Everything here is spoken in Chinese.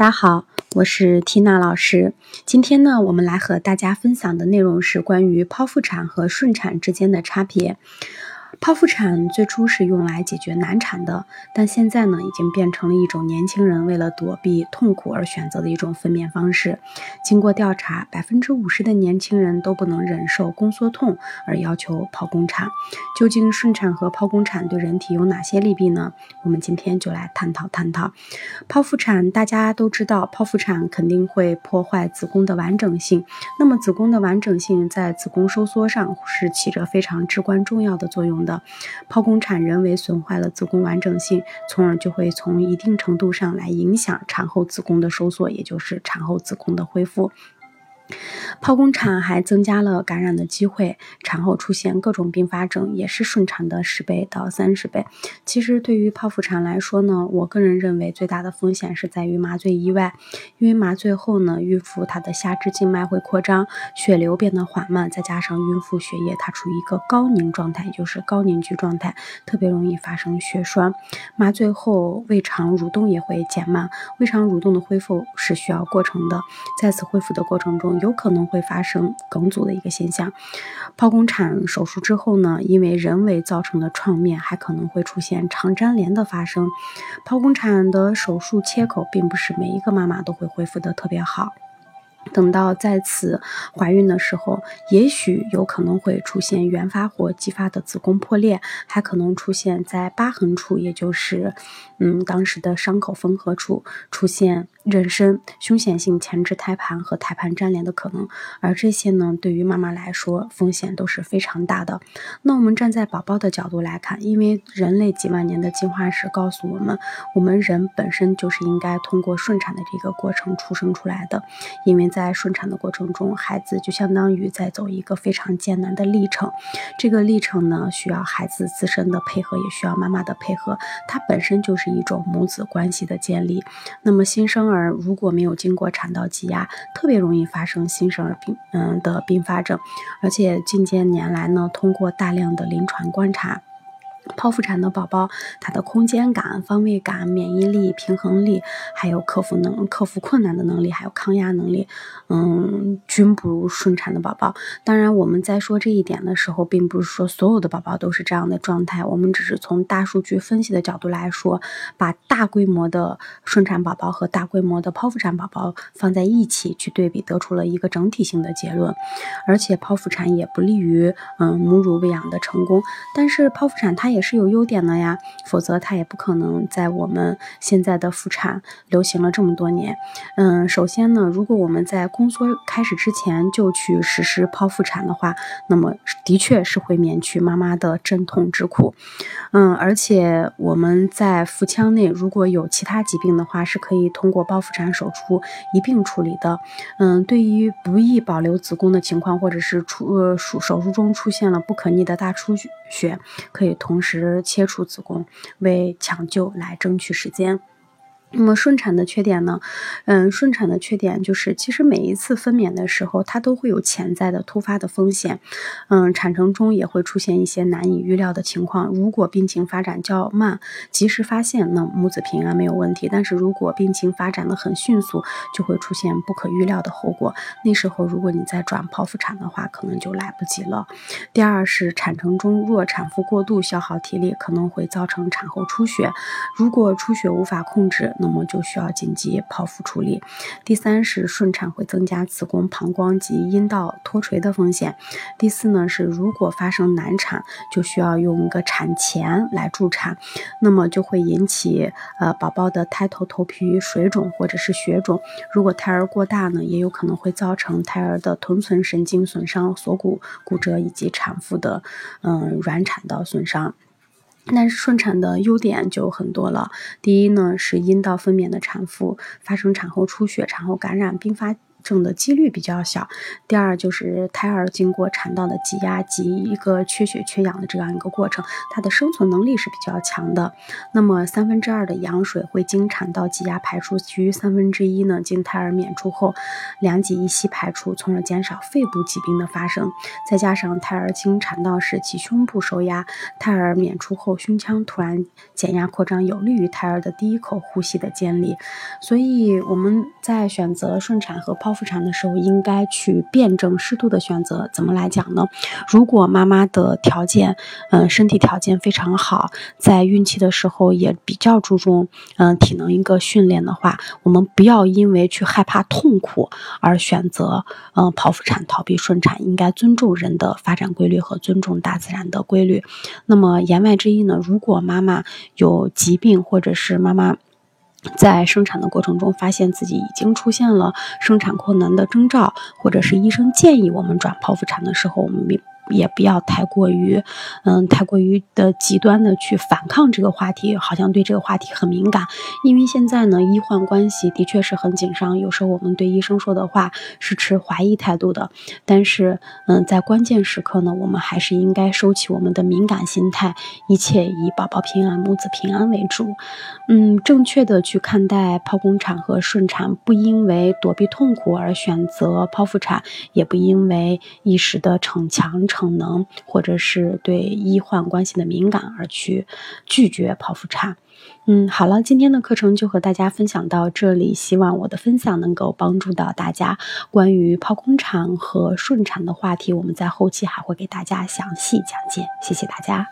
大家好，我是缇娜老师。今天呢，我们来和大家分享的内容是关于剖腹产和顺产之间的差别。剖腹产最初是用来解决难产的，但现在呢，已经变成了一种年轻人为了躲避痛苦而选择的一种分娩方式。经过调查，百分之五十的年轻人都不能忍受宫缩痛而要求剖宫产。究竟顺产和剖宫产对人体有哪些利弊呢？我们今天就来探讨探讨。剖腹产大家都知道，剖腹产肯定会破坏子宫的完整性。那么子宫的完整性在子宫收缩上是起着非常至关重要的作用的。剖宫产人为损坏了子宫完整性，从而就会从一定程度上来影响产后子宫的收缩，也就是产后子宫的恢复。剖宫产还增加了感染的机会，产后出现各种并发症也是顺产的十倍到三十倍。其实对于剖腹产来说呢，我个人认为最大的风险是在于麻醉意外，因为麻醉后呢，孕妇她的下肢静脉会扩张，血流变得缓慢，再加上孕妇血液它处于一个高凝状态，也就是高凝聚状态，特别容易发生血栓。麻醉后胃肠蠕动也会减慢，胃肠蠕动的恢复是需要过程的，在此恢复的过程中。有可能会发生梗阻的一个现象。剖宫产手术之后呢，因为人为造成的创面，还可能会出现肠粘连的发生。剖宫产的手术切口，并不是每一个妈妈都会恢复的特别好。等到再次怀孕的时候，也许有可能会出现原发或继发的子宫破裂，还可能出现在疤痕处，也就是嗯当时的伤口缝合处出现。妊娠、凶险性前置胎盘和胎盘粘连的可能，而这些呢，对于妈妈来说风险都是非常大的。那我们站在宝宝的角度来看，因为人类几万年的进化史告诉我们，我们人本身就是应该通过顺产的这个过程出生出来的。因为在顺产的过程中，孩子就相当于在走一个非常艰难的历程。这个历程呢，需要孩子自身的配合，也需要妈妈的配合。它本身就是一种母子关系的建立。那么新生儿如果没有经过产道挤压，特别容易发生新生儿病嗯的并发症，而且近些年来呢，通过大量的临床观察。剖腹产的宝宝，他的空间感、方位感、免疫力、平衡力，还有克服能克服困难的能力，还有抗压能力，嗯，均不如顺产的宝宝。当然，我们在说这一点的时候，并不是说所有的宝宝都是这样的状态，我们只是从大数据分析的角度来说，把大规模的顺产宝宝和大规模的剖腹产宝宝放在一起去对比，得出了一个整体性的结论。而且，剖腹产也不利于嗯母乳喂养的成功。但是，剖腹产它也是有优点的呀，否则它也不可能在我们现在的妇产流行了这么多年。嗯，首先呢，如果我们在宫缩开始之前就去实施剖腹产的话，那么的确是会免去妈妈的阵痛之苦。嗯，而且我们在腹腔内如果有其他疾病的话，是可以通过剖腹产手术一并处理的。嗯，对于不易保留子宫的情况，或者是出呃手手术中出现了不可逆的大出血，血可以同时切除子宫，为抢救来争取时间。那么顺产的缺点呢？嗯，顺产的缺点就是，其实每一次分娩的时候，它都会有潜在的突发的风险。嗯，产程中也会出现一些难以预料的情况。如果病情发展较慢，及时发现，那母子平安没有问题。但是如果病情发展的很迅速，就会出现不可预料的后果。那时候如果你再转剖腹产的话，可能就来不及了。第二是产程中若产妇过度消耗体力，可能会造成产后出血。如果出血无法控制，那么就需要紧急剖腹处理。第三是顺产会增加子宫、膀胱及阴道脱垂的风险。第四呢是如果发生难产，就需要用一个产钳来助产，那么就会引起呃宝宝的胎头头皮水肿或者是血肿。如果胎儿过大呢，也有可能会造成胎儿的臀存神经损伤、锁骨骨折以及产妇的嗯软产道损伤。那顺产的优点就很多了。第一呢，是阴道分娩的产妇发生产后出血、产后感染并发。症的几率比较小。第二就是胎儿经过产道的挤压及一个缺血缺氧的这样一个过程，它的生存能力是比较强的。那么三分之二的羊水会经产道挤压排出，其余三分之一呢经胎儿娩出后两挤一吸排出，从而减少肺部疾病的发生。再加上胎儿经产道时其胸部受压，胎儿娩出后胸腔突然减压扩张，有利于胎儿的第一口呼吸的建立。所以我们在选择顺产和剖剖腹产的时候，应该去辩证适度的选择。怎么来讲呢？如果妈妈的条件，嗯，身体条件非常好，在孕期的时候也比较注重，嗯，体能一个训练的话，我们不要因为去害怕痛苦而选择，嗯，剖腹产逃避顺产，应该尊重人的发展规律和尊重大自然的规律。那么言外之意呢？如果妈妈有疾病，或者是妈妈。在生产的过程中，发现自己已经出现了生产困难的征兆，或者是医生建议我们转剖腹产的时候，我们也不要太过于，嗯，太过于的极端的去反抗这个话题，好像对这个话题很敏感。因为现在呢，医患关系的确是很紧张，有时候我们对医生说的话是持怀疑态度的。但是，嗯，在关键时刻呢，我们还是应该收起我们的敏感心态，一切以宝宝平安、母子平安为主。嗯，正确的去看待剖宫产和顺产，不因为躲避痛苦而选择剖腹产，也不因为一时的逞强逞。可能或者是对医患关系的敏感而去拒绝剖腹产。嗯，好了，今天的课程就和大家分享到这里，希望我的分享能够帮助到大家。关于剖宫产和顺产的话题，我们在后期还会给大家详细讲解。谢谢大家。